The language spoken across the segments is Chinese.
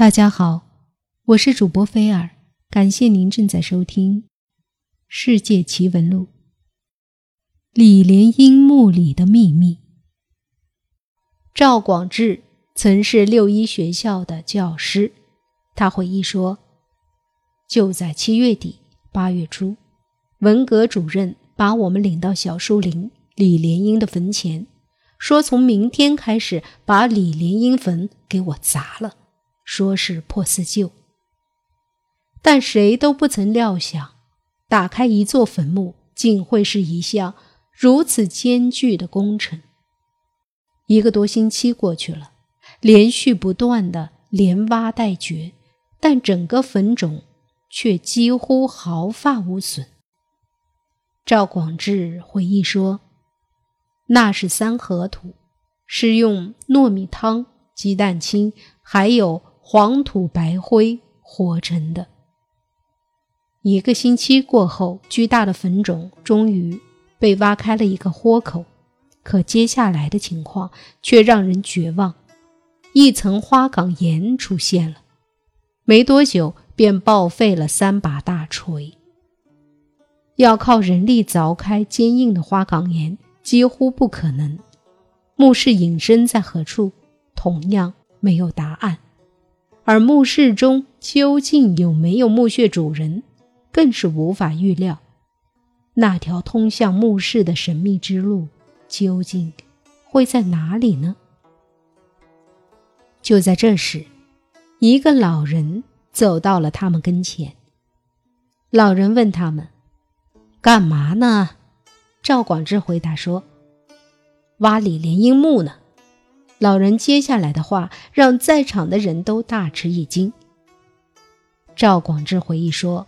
大家好，我是主播菲尔，感谢您正在收听《世界奇闻录》。李莲英墓里的秘密。赵广志曾是六一学校的教师，他回忆说，就在七月底八月初，文革主任把我们领到小树林李莲英的坟前，说从明天开始把李莲英坟给我砸了。说是破四旧，但谁都不曾料想，打开一座坟墓竟会是一项如此艰巨的工程。一个多星期过去了，连续不断的连挖带掘，但整个坟冢却几乎毫发无损。赵广志回忆说：“那是三合土，是用糯米汤、鸡蛋清还有。”黄土白灰活成的。一个星期过后，巨大的坟冢终于被挖开了一个豁口，可接下来的情况却让人绝望。一层花岗岩出现了，没多久便报废了三把大锤。要靠人力凿开坚硬的花岗岩几乎不可能。墓室隐身在何处，同样没有答案。而墓室中究竟有没有墓穴主人，更是无法预料。那条通向墓室的神秘之路，究竟会在哪里呢？就在这时，一个老人走到了他们跟前。老人问他们：“干嘛呢？”赵广智回答说：“挖李莲英墓呢。”老人接下来的话让在场的人都大吃一惊。赵广志回忆说：“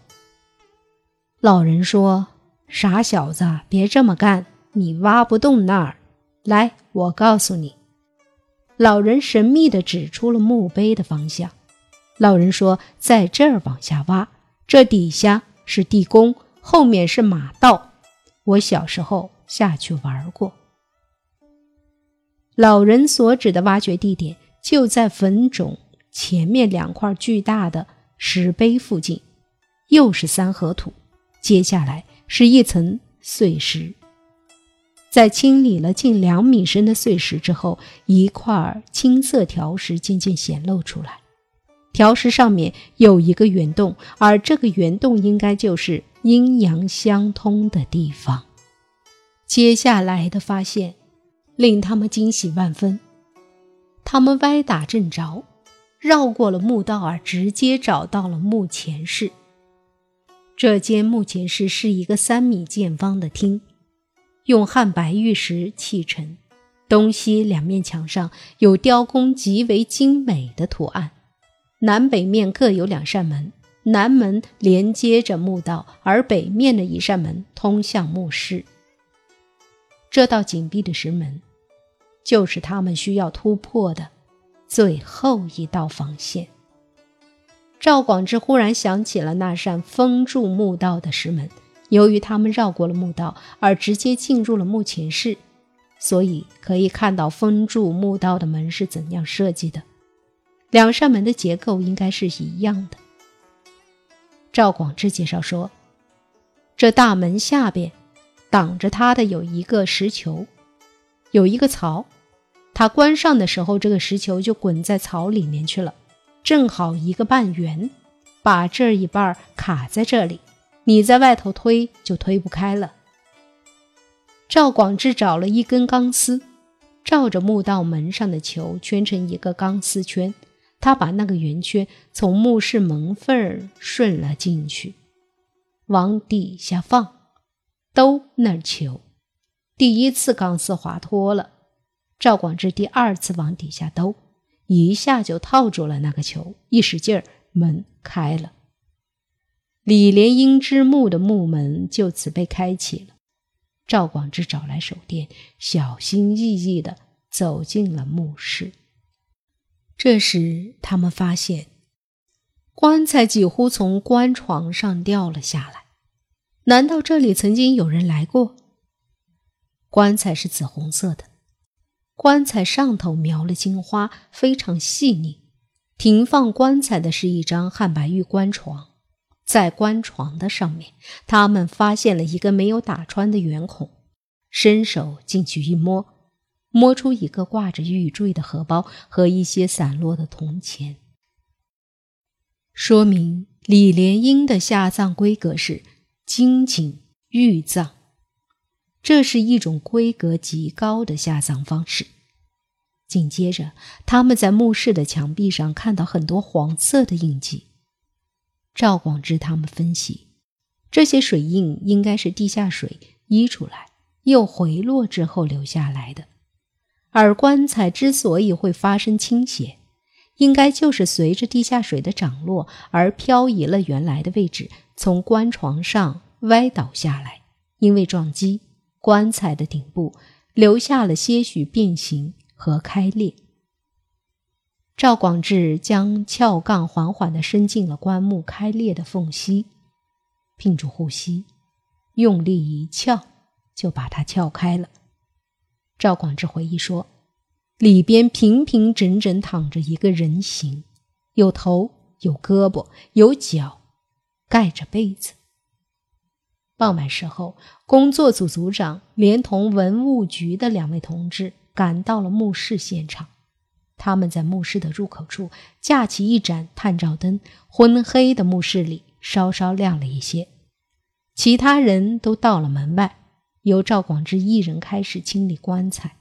老人说，傻小子，别这么干，你挖不动那儿。来，我告诉你。”老人神秘地指出了墓碑的方向。老人说：“在这儿往下挖，这底下是地宫，后面是马道。我小时候下去玩过。”老人所指的挖掘地点就在坟冢前面两块巨大的石碑附近，又是三合土，接下来是一层碎石。在清理了近两米深的碎石之后，一块青色条石渐渐显露出来。条石上面有一个圆洞，而这个圆洞应该就是阴阳相通的地方。接下来的发现。令他们惊喜万分。他们歪打正着，绕过了墓道，而直接找到了墓前室。这间墓前室是一个三米见方的厅，用汉白玉石砌成，东西两面墙上有雕工极为精美的图案。南北面各有两扇门，南门连接着墓道，而北面的一扇门通向墓室。这道紧闭的石门，就是他们需要突破的最后一道防线。赵广志忽然想起了那扇封住墓道的石门，由于他们绕过了墓道而直接进入了墓前室，所以可以看到封住墓道的门是怎样设计的。两扇门的结构应该是一样的。赵广志介绍说，这大门下边。挡着他的有一个石球，有一个槽，他关上的时候，这个石球就滚在槽里面去了，正好一个半圆，把这一半卡在这里，你在外头推就推不开了。赵广志找了一根钢丝，照着墓道门上的球圈成一个钢丝圈，他把那个圆圈从墓室门缝顺了进去，往底下放。兜那儿求，第一次钢丝滑脱了，赵广志第二次往底下兜，一下就套住了那个球，一使劲儿，门开了。李莲英之墓的木门就此被开启了。赵广志找来手电，小心翼翼地走进了墓室。这时，他们发现棺材几乎从棺床上掉了下来。难道这里曾经有人来过？棺材是紫红色的，棺材上头描了金花，非常细腻。停放棺材的是一张汉白玉棺床，在棺床的上面，他们发现了一个没有打穿的圆孔，伸手进去一摸，摸出一个挂着玉坠的荷包和一些散落的铜钱，说明李莲英的下葬规格是金井玉葬，这是一种规格极高的下葬方式。紧接着，他们在墓室的墙壁上看到很多黄色的印记。赵广之他们分析，这些水印应该是地下水溢出来又回落之后留下来的。而棺材之所以会发生倾斜，应该就是随着地下水的涨落而漂移了原来的位置，从棺床上歪倒下来。因为撞击，棺材的顶部留下了些许变形。和开裂。赵广志将撬杠缓缓地伸进了棺木开裂的缝隙，屏住呼吸，用力一撬，就把它撬开了。赵广志回忆说：“里边平平整整躺着一个人形，有头、有胳膊、有脚，盖着被子。”傍晚时候，工作组组长连同文物局的两位同志。赶到了墓室现场，他们在墓室的入口处架起一盏探照灯，昏黑的墓室里稍稍亮了一些。其他人都到了门外，由赵广之一人开始清理棺材。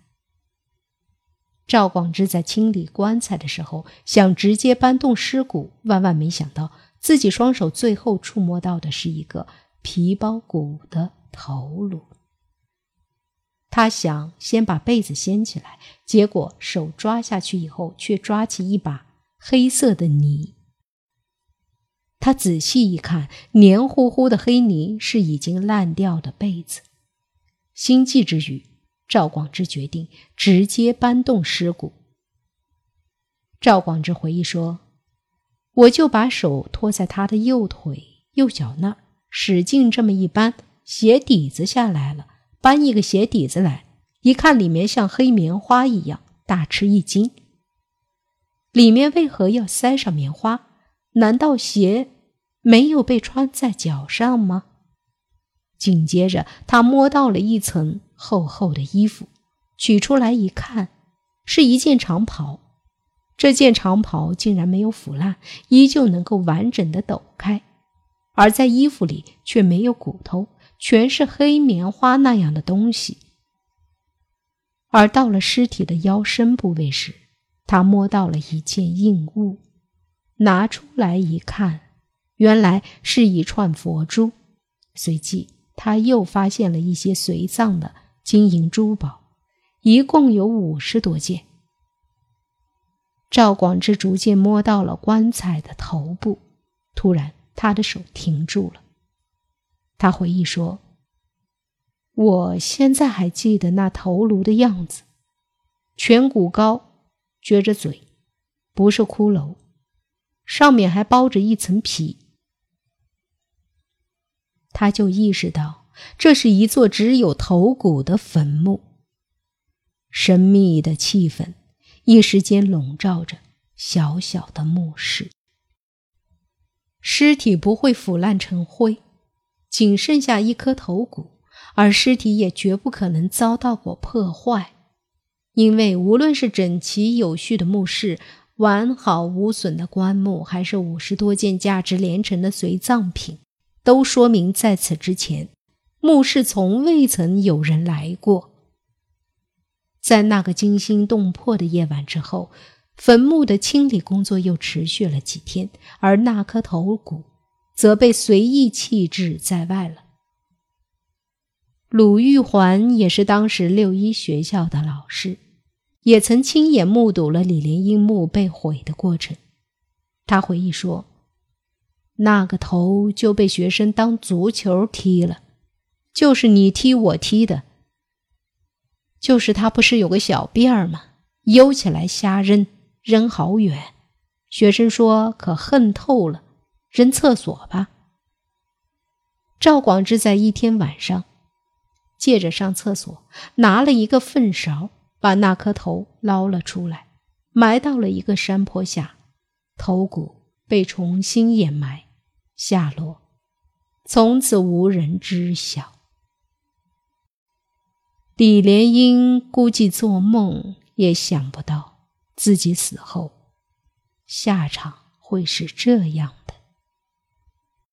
赵广之在清理棺材的时候，想直接搬动尸骨，万万没想到自己双手最后触摸到的是一个皮包骨的头颅。他想先把被子掀起来，结果手抓下去以后，却抓起一把黑色的泥。他仔细一看，黏糊糊的黑泥是已经烂掉的被子。心悸之余，赵广之决定直接搬动尸骨。赵广之回忆说：“我就把手托在他的右腿右脚那儿，使劲这么一搬，鞋底子下来了。”搬一个鞋底子来，一看里面像黑棉花一样，大吃一惊。里面为何要塞上棉花？难道鞋没有被穿在脚上吗？紧接着，他摸到了一层厚厚的衣服，取出来一看，是一件长袍。这件长袍竟然没有腐烂，依旧能够完整的抖开，而在衣服里却没有骨头。全是黑棉花那样的东西，而到了尸体的腰身部位时，他摸到了一件硬物，拿出来一看，原来是一串佛珠。随即，他又发现了一些随葬的金银珠宝，一共有五十多件。赵广之逐渐摸到了棺材的头部，突然，他的手停住了。他回忆说：“我现在还记得那头颅的样子，颧骨高，撅着嘴，不是骷髅，上面还包着一层皮。”他就意识到，这是一座只有头骨的坟墓。神秘的气氛一时间笼罩着小小的墓室。尸体不会腐烂成灰。仅剩下一颗头骨，而尸体也绝不可能遭到过破坏，因为无论是整齐有序的墓室、完好无损的棺木，还是五十多件价值连城的随葬品，都说明在此之前，墓室从未曾有人来过。在那个惊心动魄的夜晚之后，坟墓的清理工作又持续了几天，而那颗头骨。则被随意弃置在外了。鲁玉环也是当时六一学校的老师，也曾亲眼目睹了李莲英墓被毁的过程。他回忆说：“那个头就被学生当足球踢了，就是你踢我踢的。就是他不是有个小辫儿吗？悠起来瞎扔，扔好远学生说可恨透了扔厕所吧。赵广志在一天晚上借着上厕所拿了一个粪勺把那颗头捞了出来埋到了一个山坡下头骨被重新掩埋下落。从此无人知晓。李莲英估计做梦也想不到自己死后下场会是这样